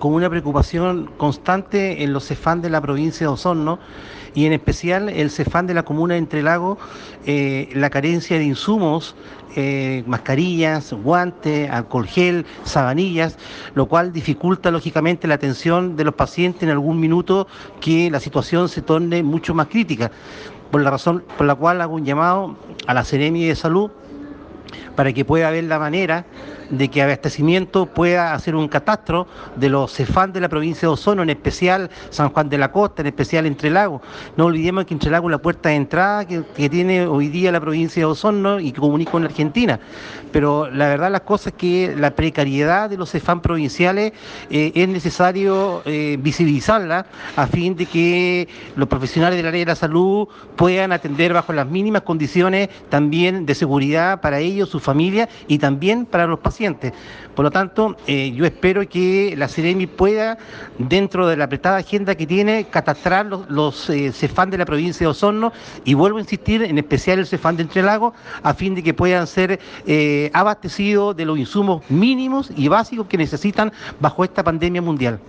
con una preocupación constante en los CEFAN de la provincia de Osorno y en especial el CEFAN de la comuna de Entrelago, eh, la carencia de insumos, eh, mascarillas, guantes, alcohol gel, sabanillas, lo cual dificulta lógicamente la atención de los pacientes en algún minuto que la situación se torne mucho más crítica. Por la razón por la cual hago un llamado a la Seremi de Salud para que pueda haber la manera de que Abastecimiento pueda hacer un catastro de los CEFAN de la provincia de Ozono, en especial San Juan de la Costa, en especial Entre Lagos. No olvidemos que Entre Lagos es la puerta de entrada que, tiene hoy día la provincia de Osorno y que comunica con Argentina. Pero la verdad las cosas es que la precariedad de los CEFAN provinciales eh, es necesario eh, visibilizarla a fin de que los profesionales del área de la salud puedan atender bajo las mínimas condiciones también de seguridad para ellos, sus familias y también para los pacientes por lo tanto, eh, yo espero que la CEREMI pueda, dentro de la apretada agenda que tiene, catastrar los, eh, CEFAN de la provincia de Osorno y vuelvo a insistir, en especial el CEFAN de Entre Lagos, a fin de que puedan ser eh, abastecidos de los insumos mínimos y básicos que necesitan bajo esta pandemia mundial.